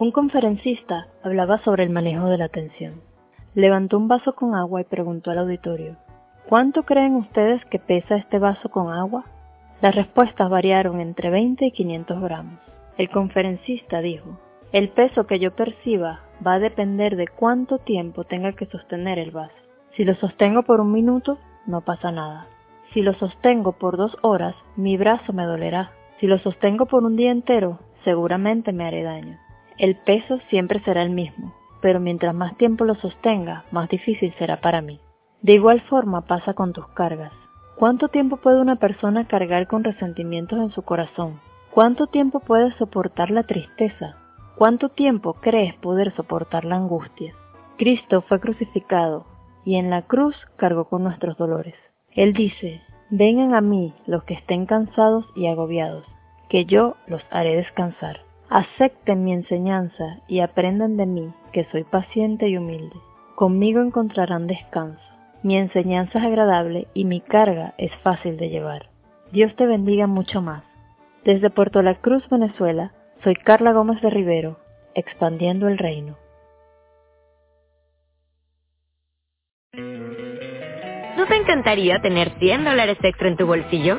Un conferencista hablaba sobre el manejo de la atención. Levantó un vaso con agua y preguntó al auditorio, ¿cuánto creen ustedes que pesa este vaso con agua? Las respuestas variaron entre 20 y 500 gramos. El conferencista dijo, el peso que yo perciba va a depender de cuánto tiempo tenga que sostener el vaso. Si lo sostengo por un minuto, no pasa nada. Si lo sostengo por dos horas, mi brazo me dolerá. Si lo sostengo por un día entero, seguramente me haré daño. El peso siempre será el mismo, pero mientras más tiempo lo sostenga, más difícil será para mí. De igual forma pasa con tus cargas. ¿Cuánto tiempo puede una persona cargar con resentimientos en su corazón? ¿Cuánto tiempo puede soportar la tristeza? ¿Cuánto tiempo crees poder soportar la angustia? Cristo fue crucificado y en la cruz cargó con nuestros dolores. Él dice, vengan a mí los que estén cansados y agobiados, que yo los haré descansar. Acepten mi enseñanza y aprendan de mí, que soy paciente y humilde. Conmigo encontrarán descanso. Mi enseñanza es agradable y mi carga es fácil de llevar. Dios te bendiga mucho más. Desde Puerto La Cruz, Venezuela, soy Carla Gómez de Rivero, expandiendo el reino. ¿No te encantaría tener 100 dólares extra en tu bolsillo?